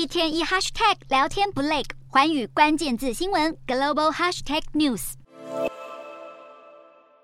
一天一 hashtag 聊天不累，寰宇关键字新闻 global hashtag news。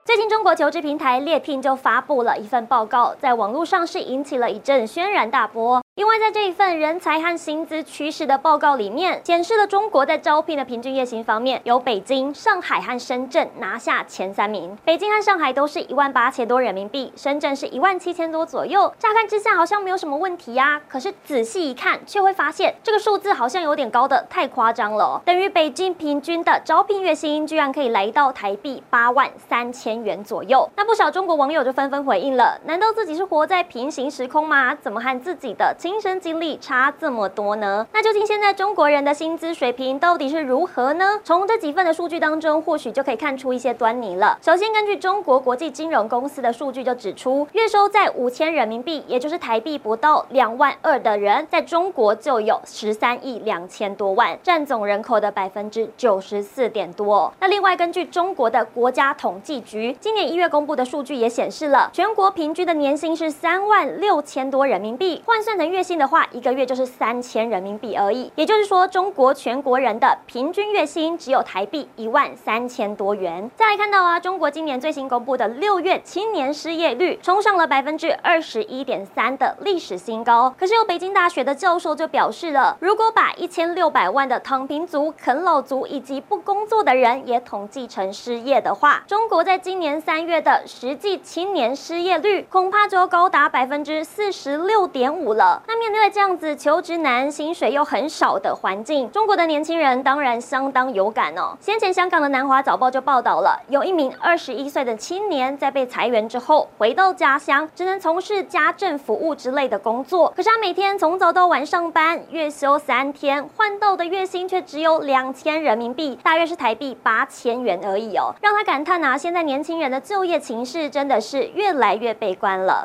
最近，中国求职平台猎聘就发布了一份报告，在网络上是引起了一阵轩然大波。因为在这一份人才和薪资趋势的报告里面，显示了中国在招聘的平均月薪方面，由北京、上海和深圳拿下前三名。北京和上海都是一万八千多人民币，深圳是一万七千多左右。乍看之下好像没有什么问题呀、可是仔细一看，却会发现这个数字好像有点高的太夸张了。等于北京平均的招聘月薪居然可以来到台币八万三千元左右。那不少中国网友就纷纷回应了：难道自己是活在平行时空吗？怎么和自己的亲身经历差这么多呢？那究竟现在中国人的薪资水平到底是如何呢？从这几份的数据当中，或许就可以看出一些端倪了。首先，根据中国国际金融公司的数据就指出，月收在五千人民币，也就是台币不到两万二的人，在中国就有十三亿两千多万，占总人口的百分之九十四点多。那另外，根据中国的国家统计局今年一月公布的数据也显示了，全国平均的年薪是三万六千多人民币，换算成月月薪的话。一个月就是三千人民币而已，也就是说，中国全国人的平均月薪只有台币一万三千多元。再来看到啊，中国今年最新公布的六月青年失业率冲上了百分之二十一点三的历史新高。可是有北京大学的教授就表示了，如果把一千六百万的躺平族、啃老族以及不工作的人也统计成失业的话，中国在今年三月的实际青年失业率恐怕就高达百分之四十六点五了。那面对这样子求职难、薪水又很少的环境，中国的年轻人当然相当有感哦。先前香港的南华早报就报道了，有一名二十一岁的青年在被裁员之后回到家乡，只能从事家政服务之类的工作。可是他每天从早到晚上班，月休三天，换到的月薪却只有两千人民币，大约是台币八千元而已哦。让他感叹啊，现在年轻人的就业情势真的是越来越悲观了。